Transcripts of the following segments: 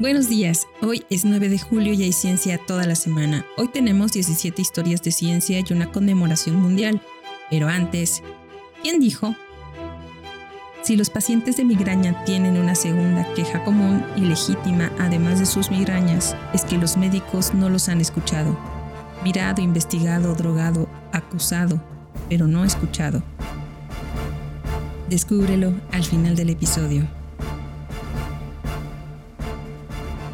Buenos días, hoy es 9 de julio y hay ciencia toda la semana. Hoy tenemos 17 historias de ciencia y una conmemoración mundial. Pero antes, ¿quién dijo? Si los pacientes de migraña tienen una segunda queja común y legítima, además de sus migrañas, es que los médicos no los han escuchado. Mirado, investigado, drogado, acusado, pero no escuchado. Descúbrelo al final del episodio.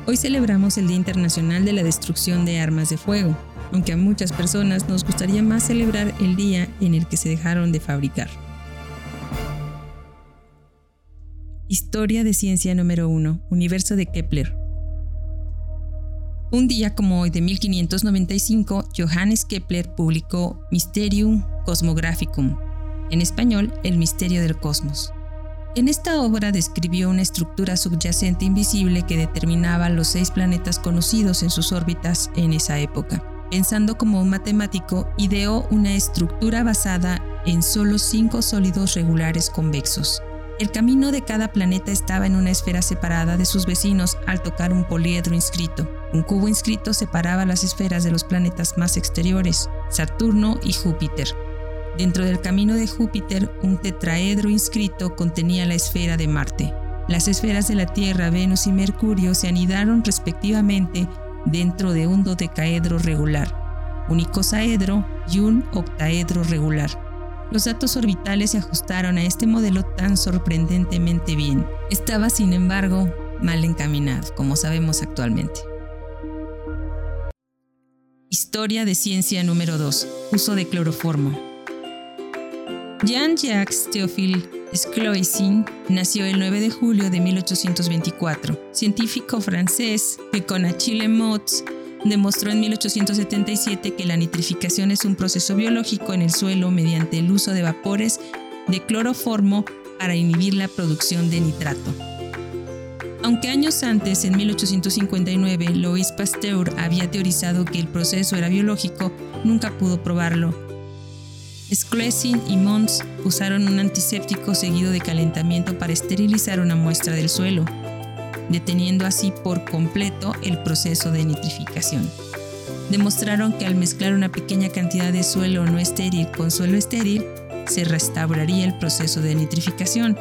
Hoy celebramos el Día Internacional de la Destrucción de Armas de Fuego, aunque a muchas personas nos gustaría más celebrar el día en el que se dejaron de fabricar. Historia de ciencia número 1, Universo de Kepler. Un día como hoy de 1595, Johannes Kepler publicó Mysterium Cosmographicum, en español, El misterio del cosmos. En esta obra describió una estructura subyacente invisible que determinaba los seis planetas conocidos en sus órbitas en esa época. Pensando como un matemático, ideó una estructura basada en solo cinco sólidos regulares convexos. El camino de cada planeta estaba en una esfera separada de sus vecinos al tocar un poliedro inscrito. Un cubo inscrito separaba las esferas de los planetas más exteriores, Saturno y Júpiter. Dentro del camino de Júpiter, un tetraedro inscrito contenía la esfera de Marte. Las esferas de la Tierra, Venus y Mercurio se anidaron respectivamente dentro de un dodecaedro regular, un icosaedro y un octaedro regular. Los datos orbitales se ajustaron a este modelo tan sorprendentemente bien. Estaba, sin embargo, mal encaminado, como sabemos actualmente. Historia de ciencia número 2. Uso de cloroformo. Jean-Jacques Théophile Scloissin nació el 9 de julio de 1824, científico francés que con Achille Motz demostró en 1877 que la nitrificación es un proceso biológico en el suelo mediante el uso de vapores de cloroformo para inhibir la producción de nitrato. Aunque años antes, en 1859, Louis Pasteur había teorizado que el proceso era biológico, nunca pudo probarlo Schlesing y Mons usaron un antiséptico seguido de calentamiento para esterilizar una muestra del suelo, deteniendo así por completo el proceso de nitrificación. Demostraron que al mezclar una pequeña cantidad de suelo no estéril con suelo estéril, se restauraría el proceso de nitrificación.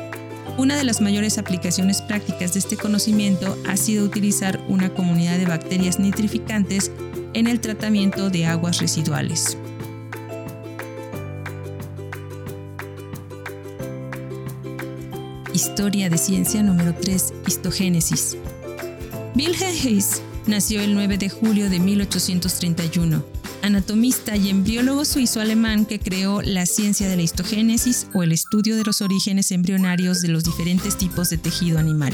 Una de las mayores aplicaciones prácticas de este conocimiento ha sido utilizar una comunidad de bacterias nitrificantes en el tratamiento de aguas residuales. Historia de Ciencia número 3, Histogénesis. Wilhelm Hayes nació el 9 de julio de 1831, anatomista y embriólogo suizo-alemán que creó la ciencia de la histogénesis o el estudio de los orígenes embrionarios de los diferentes tipos de tejido animal.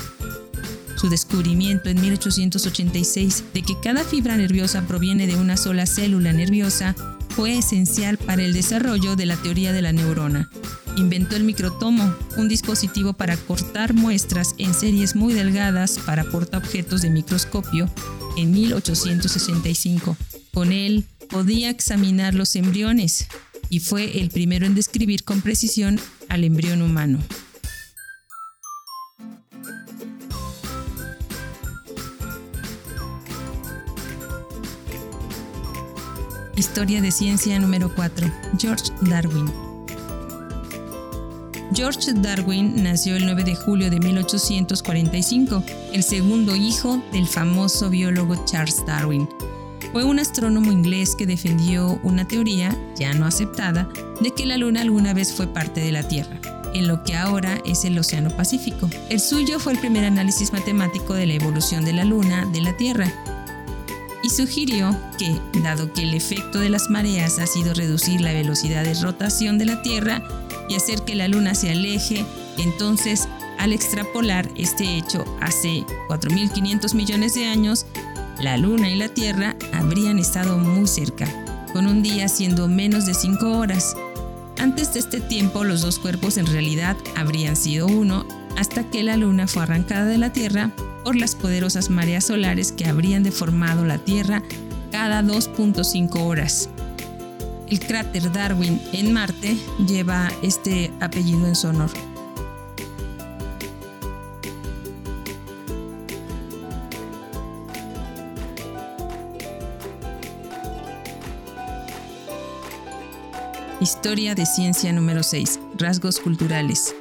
Su descubrimiento en 1886 de que cada fibra nerviosa proviene de una sola célula nerviosa fue esencial para el desarrollo de la teoría de la neurona, inventó el microtomo, un dispositivo para cortar muestras en series muy delgadas para portaobjetos de microscopio en 1865. Con él podía examinar los embriones y fue el primero en describir con precisión al embrión humano. Historia de ciencia número 4. George Darwin. George Darwin nació el 9 de julio de 1845, el segundo hijo del famoso biólogo Charles Darwin. Fue un astrónomo inglés que defendió una teoría, ya no aceptada, de que la Luna alguna vez fue parte de la Tierra, en lo que ahora es el Océano Pacífico. El suyo fue el primer análisis matemático de la evolución de la Luna de la Tierra, sugirió que, dado que el efecto de las mareas ha sido reducir la velocidad de rotación de la Tierra, y hacer que la luna se aleje, entonces al extrapolar este hecho hace 4.500 millones de años, la luna y la Tierra habrían estado muy cerca, con un día siendo menos de 5 horas. Antes de este tiempo los dos cuerpos en realidad habrían sido uno hasta que la luna fue arrancada de la Tierra por las poderosas mareas solares que habrían deformado la Tierra cada 2.5 horas. El cráter Darwin en Marte lleva este apellido en su honor. Historia de ciencia número 6. Rasgos culturales.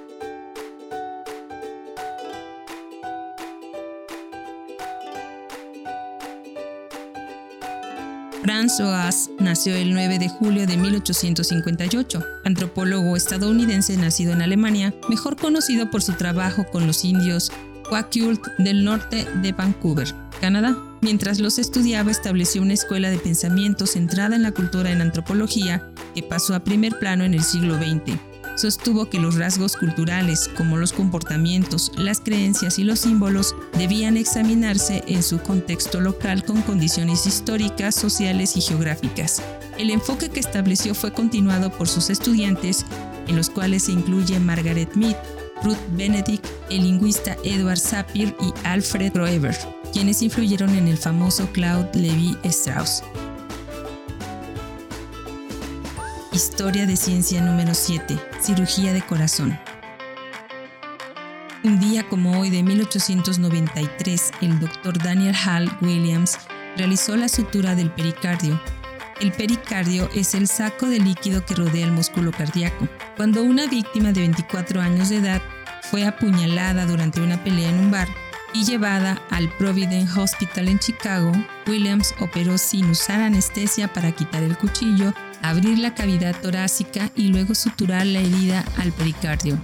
Franz Oas nació el 9 de julio de 1858, antropólogo estadounidense nacido en Alemania, mejor conocido por su trabajo con los indios Quakult del norte de Vancouver, Canadá. Mientras los estudiaba, estableció una escuela de pensamiento centrada en la cultura en antropología que pasó a primer plano en el siglo XX sostuvo que los rasgos culturales, como los comportamientos, las creencias y los símbolos, debían examinarse en su contexto local con condiciones históricas, sociales y geográficas. El enfoque que estableció fue continuado por sus estudiantes, en los cuales se incluye Margaret Mead, Ruth Benedict, el lingüista Edward Sapir y Alfred Roeber, quienes influyeron en el famoso Claude Levi Strauss. Historia de Ciencia número 7. Cirugía de corazón. Un día como hoy de 1893, el doctor Daniel Hall Williams realizó la sutura del pericardio. El pericardio es el saco de líquido que rodea el músculo cardíaco. Cuando una víctima de 24 años de edad fue apuñalada durante una pelea en un bar y llevada al Providence Hospital en Chicago, Williams operó sin usar anestesia para quitar el cuchillo abrir la cavidad torácica y luego suturar la herida al pericardio,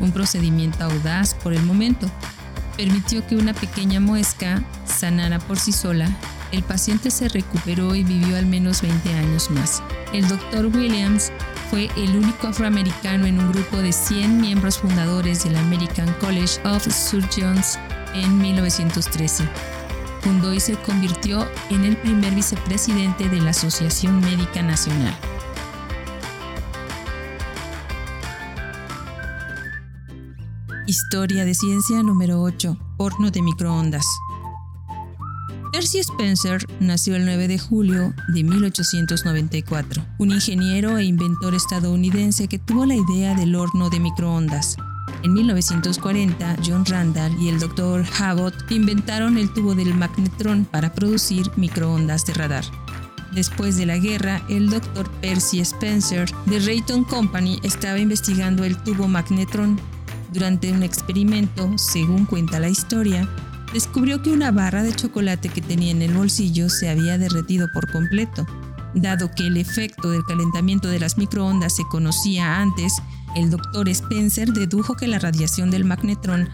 un procedimiento audaz por el momento. Permitió que una pequeña muesca sanara por sí sola. El paciente se recuperó y vivió al menos 20 años más. El doctor Williams fue el único afroamericano en un grupo de 100 miembros fundadores del American College of Surgeons en 1913 fundó y se convirtió en el primer vicepresidente de la Asociación Médica Nacional. Historia de ciencia número 8. Horno de microondas. Percy Spencer nació el 9 de julio de 1894, un ingeniero e inventor estadounidense que tuvo la idea del horno de microondas. En 1940, John Randall y el Dr. Abbott inventaron el tubo del magnetrón para producir microondas de radar. Después de la guerra, el Dr. Percy Spencer de Rayton Company estaba investigando el tubo magnetrón. Durante un experimento, según cuenta la historia, descubrió que una barra de chocolate que tenía en el bolsillo se había derretido por completo. Dado que el efecto del calentamiento de las microondas se conocía antes, el doctor Spencer dedujo que la radiación del magnetrón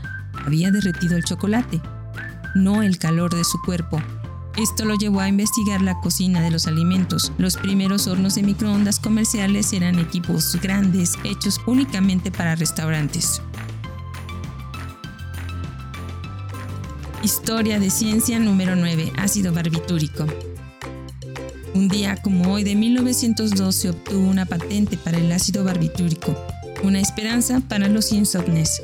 había derretido el chocolate, no el calor de su cuerpo. Esto lo llevó a investigar la cocina de los alimentos. Los primeros hornos de microondas comerciales eran equipos grandes hechos únicamente para restaurantes. Historia de ciencia número 9. Ácido barbitúrico. Un día como hoy de 1902 se obtuvo una patente para el ácido barbitúrico, una esperanza para los insomnes.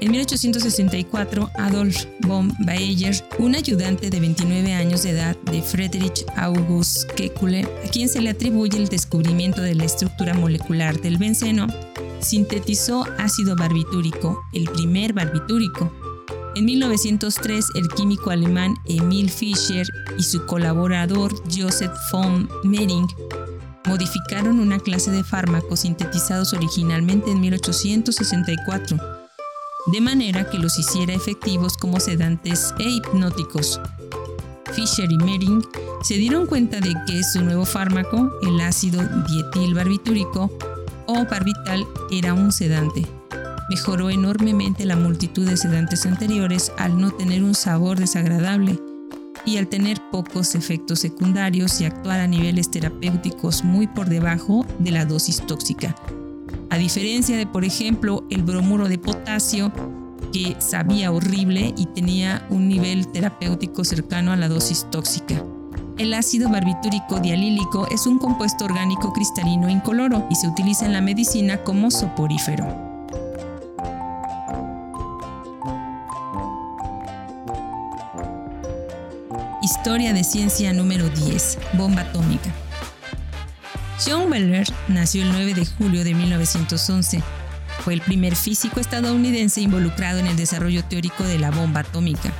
En 1864, Adolf von Baeyer, un ayudante de 29 años de edad de Friedrich August Kekulé, a quien se le atribuye el descubrimiento de la estructura molecular del benceno, sintetizó ácido barbitúrico, el primer barbitúrico. En 1903, el químico alemán Emil Fischer y su colaborador Joseph von Mering modificaron una clase de fármacos sintetizados originalmente en 1864, de manera que los hiciera efectivos como sedantes e hipnóticos. Fisher y Mering se dieron cuenta de que su nuevo fármaco, el ácido dietilbarbitúrico o barbital, era un sedante. Mejoró enormemente la multitud de sedantes anteriores al no tener un sabor desagradable y al tener pocos efectos secundarios y actuar a niveles terapéuticos muy por debajo de la dosis tóxica. A diferencia de, por ejemplo, el bromuro de potasio, que sabía horrible y tenía un nivel terapéutico cercano a la dosis tóxica. El ácido barbitúrico dialílico es un compuesto orgánico cristalino incoloro y se utiliza en la medicina como soporífero. Historia de ciencia número 10. Bomba atómica. John Weller nació el 9 de julio de 1911. Fue el primer físico estadounidense involucrado en el desarrollo teórico de la bomba atómica.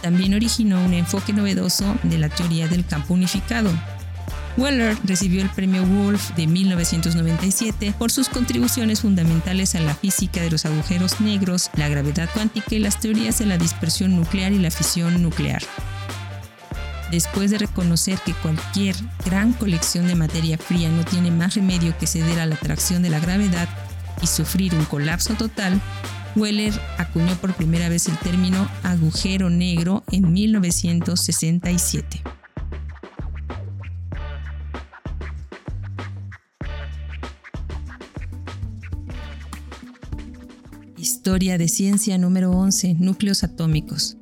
También originó un enfoque novedoso de la teoría del campo unificado. Weller recibió el premio Wolf de 1997 por sus contribuciones fundamentales a la física de los agujeros negros, la gravedad cuántica y las teorías de la dispersión nuclear y la fisión nuclear. Después de reconocer que cualquier gran colección de materia fría no tiene más remedio que ceder a la atracción de la gravedad y sufrir un colapso total, Weller acuñó por primera vez el término agujero negro en 1967. Historia de ciencia número 11. Núcleos atómicos.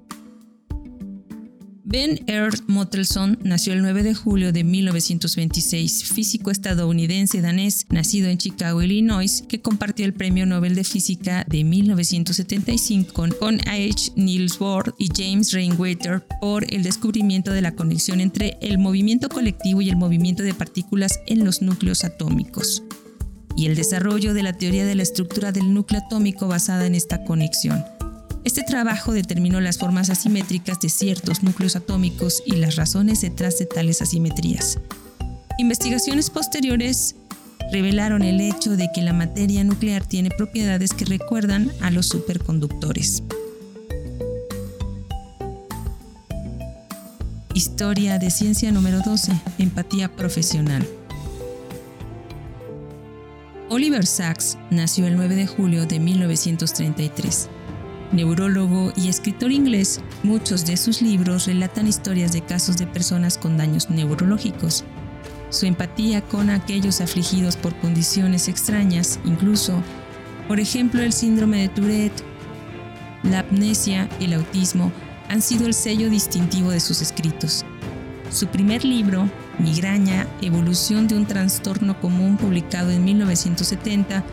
Ben Earth Mottelson nació el 9 de julio de 1926, físico estadounidense danés, nacido en Chicago, Illinois, que compartió el Premio Nobel de Física de 1975 con, con H. Niels Bohr y James Rainwater por el descubrimiento de la conexión entre el movimiento colectivo y el movimiento de partículas en los núcleos atómicos y el desarrollo de la teoría de la estructura del núcleo atómico basada en esta conexión. Este trabajo determinó las formas asimétricas de ciertos núcleos atómicos y las razones detrás de tales asimetrías. Investigaciones posteriores revelaron el hecho de que la materia nuclear tiene propiedades que recuerdan a los superconductores. Historia de ciencia número 12. Empatía profesional. Oliver Sacks nació el 9 de julio de 1933. Neurólogo y escritor inglés, muchos de sus libros relatan historias de casos de personas con daños neurológicos. Su empatía con aquellos afligidos por condiciones extrañas, incluso, por ejemplo, el síndrome de Tourette, la amnesia, el autismo, han sido el sello distintivo de sus escritos. Su primer libro, Migraña, Evolución de un trastorno común, publicado en 1970,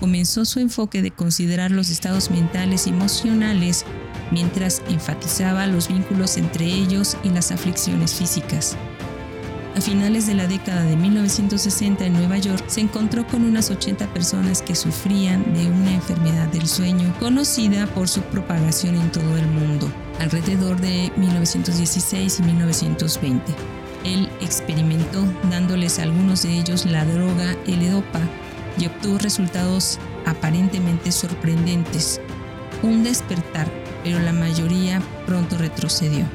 comenzó su enfoque de considerar los estados mentales y emocionales mientras enfatizaba los vínculos entre ellos y las aflicciones físicas. A finales de la década de 1960 en Nueva York se encontró con unas 80 personas que sufrían de una enfermedad del sueño conocida por su propagación en todo el mundo, alrededor de 1916 y 1920. Él experimentó dándoles a algunos de ellos la droga L-Dopa y obtuvo resultados aparentemente sorprendentes. Un despertar, pero la mayoría pronto retrocedió.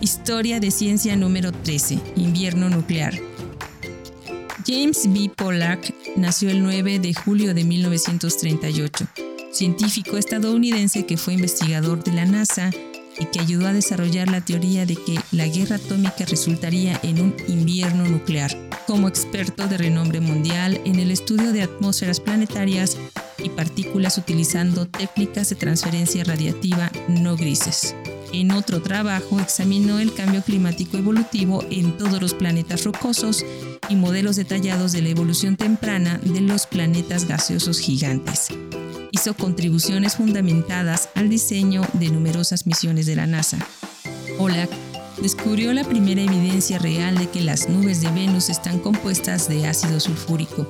Historia de ciencia número 13, invierno nuclear. James B. Pollack nació el 9 de julio de 1938, científico estadounidense que fue investigador de la NASA y que ayudó a desarrollar la teoría de que la guerra atómica resultaría en un invierno nuclear. Como experto de renombre mundial en el estudio de atmósferas planetarias y partículas utilizando técnicas de transferencia radiativa no grises. En otro trabajo examinó el cambio climático evolutivo en todos los planetas rocosos y modelos detallados de la evolución temprana de los planetas gaseosos gigantes hizo contribuciones fundamentadas al diseño de numerosas misiones de la NASA. Pollack descubrió la primera evidencia real de que las nubes de Venus están compuestas de ácido sulfúrico.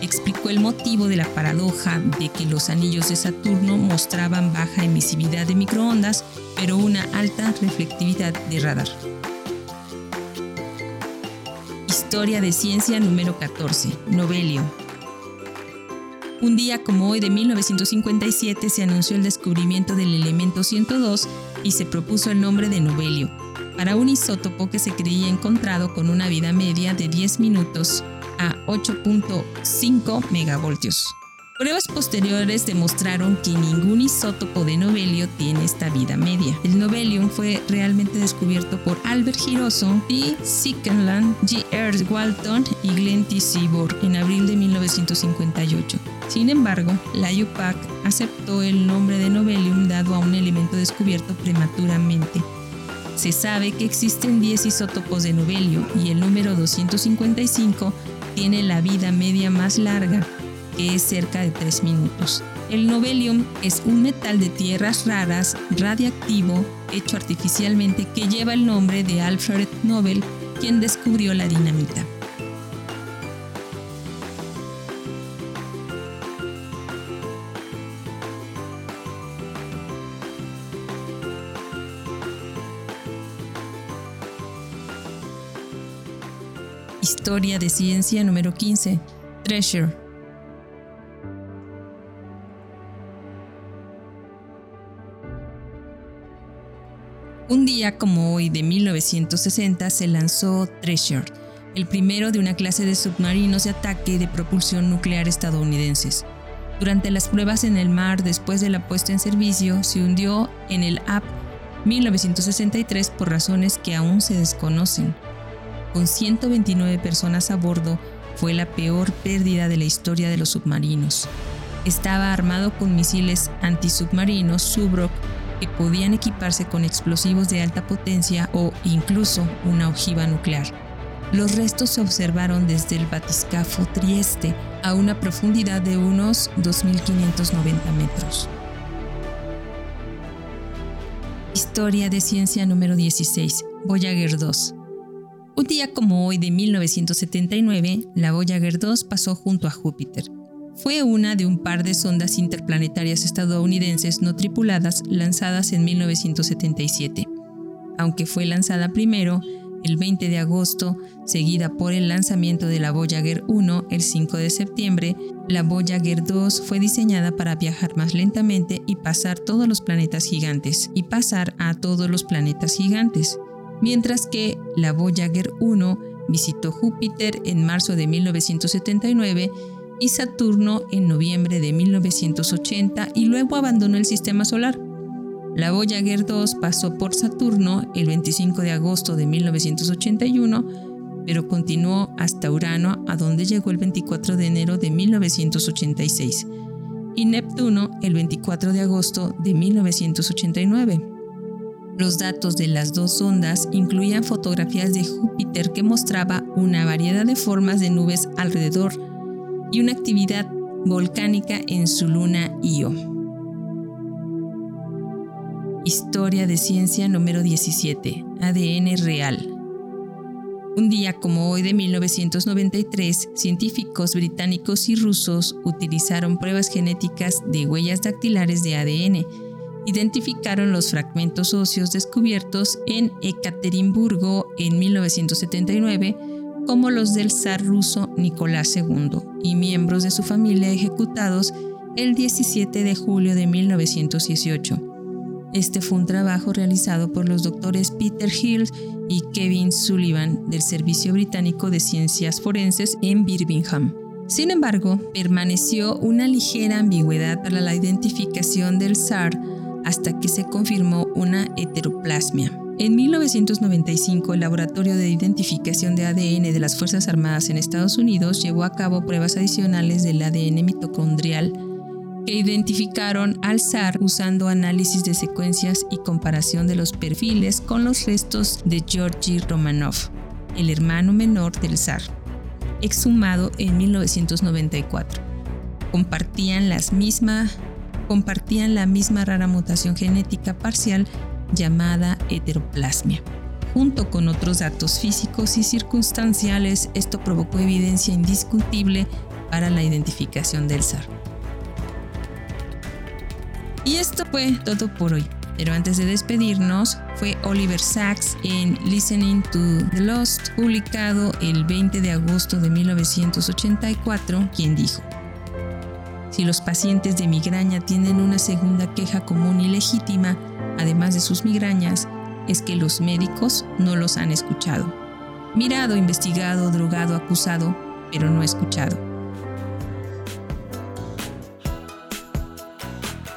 Explicó el motivo de la paradoja de que los anillos de Saturno mostraban baja emisividad de microondas, pero una alta reflectividad de radar. Historia de ciencia número 14. Novelio, un día como hoy de 1957 se anunció el descubrimiento del elemento 102 y se propuso el nombre de Novelio, para un isótopo que se creía encontrado con una vida media de 10 minutos a 8.5 megavoltios. Pruebas posteriores demostraron que ningún isótopo de novelio tiene esta vida media. El novelium fue realmente descubierto por Albert Giroso, P. Sickenland, G. Ernst Walton y Glenn T. Seaborg en abril de 1958. Sin embargo, la UPAC aceptó el nombre de novelium dado a un elemento descubierto prematuramente. Se sabe que existen 10 isótopos de novelio y el número 255 tiene la vida media más larga, que es cerca de 3 minutos. El novelium es un metal de tierras raras radiactivo hecho artificialmente que lleva el nombre de Alfred Nobel, quien descubrió la dinamita. Historia de ciencia número 15. Treasure. Un día como hoy de 1960 se lanzó Treasure, el primero de una clase de submarinos de ataque de propulsión nuclear estadounidenses. Durante las pruebas en el mar después de la puesta en servicio, se hundió en el AP 1963 por razones que aún se desconocen. Con 129 personas a bordo, fue la peor pérdida de la historia de los submarinos. Estaba armado con misiles antisubmarinos Subroc que podían equiparse con explosivos de alta potencia o incluso una ojiva nuclear. Los restos se observaron desde el batiscafo Trieste a una profundidad de unos 2.590 metros. Historia de ciencia número 16, Voyager 2. Un día como hoy de 1979, la Voyager 2 pasó junto a Júpiter. Fue una de un par de sondas interplanetarias estadounidenses no tripuladas lanzadas en 1977. Aunque fue lanzada primero, el 20 de agosto, seguida por el lanzamiento de la Voyager 1 el 5 de septiembre, la Voyager 2 fue diseñada para viajar más lentamente y pasar todos los planetas gigantes, y pasar a todos los planetas gigantes, mientras que la Voyager 1 visitó Júpiter en marzo de 1979 y Saturno en noviembre de 1980 y luego abandonó el sistema solar. La Voyager 2 pasó por Saturno el 25 de agosto de 1981, pero continuó hasta Urano, a donde llegó el 24 de enero de 1986, y Neptuno el 24 de agosto de 1989. Los datos de las dos sondas incluían fotografías de Júpiter que mostraba una variedad de formas de nubes alrededor y una actividad volcánica en su luna Io. Historia de ciencia número 17. ADN real. Un día como hoy de 1993, científicos británicos y rusos utilizaron pruebas genéticas de huellas dactilares de ADN. Identificaron los fragmentos óseos descubiertos en Ekaterimburgo en 1979 como los del zar ruso Nicolás II y miembros de su familia ejecutados el 17 de julio de 1918. Este fue un trabajo realizado por los doctores Peter Hill y Kevin Sullivan del Servicio Británico de Ciencias Forenses en Birmingham. Sin embargo, permaneció una ligera ambigüedad para la identificación del SAR hasta que se confirmó una heteroplasmia. En 1995, el Laboratorio de Identificación de ADN de las Fuerzas Armadas en Estados Unidos llevó a cabo pruebas adicionales del ADN mitocondrial que identificaron al zar usando análisis de secuencias y comparación de los perfiles con los restos de Georgy Romanov, el hermano menor del zar, exhumado en 1994. Compartían, las misma, compartían la misma rara mutación genética parcial llamada heteroplasmia. Junto con otros datos físicos y circunstanciales, esto provocó evidencia indiscutible para la identificación del zar. Y esto fue todo por hoy. Pero antes de despedirnos, fue Oliver Sacks en Listening to the Lost, publicado el 20 de agosto de 1984, quien dijo, si los pacientes de migraña tienen una segunda queja común y legítima, además de sus migrañas, es que los médicos no los han escuchado. Mirado, investigado, drogado, acusado, pero no escuchado.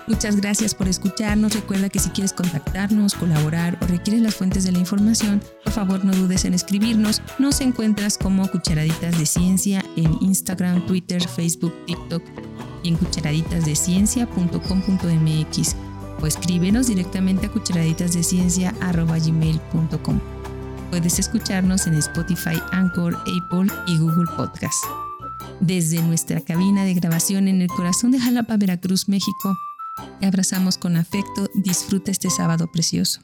Muchas gracias por escucharnos. Recuerda que si quieres contactarnos, colaborar o requieres las fuentes de la información, por favor no dudes en escribirnos. Nos encuentras como Cucharaditas de Ciencia en Instagram, Twitter, Facebook, TikTok en cucharaditasdeciencia.com.mx o escríbenos directamente a cucharaditasdeciencia.gmail.com. Puedes escucharnos en Spotify, Anchor, Apple y Google Podcast. Desde nuestra cabina de grabación en el corazón de Jalapa, Veracruz, México, te abrazamos con afecto. Disfruta este sábado precioso.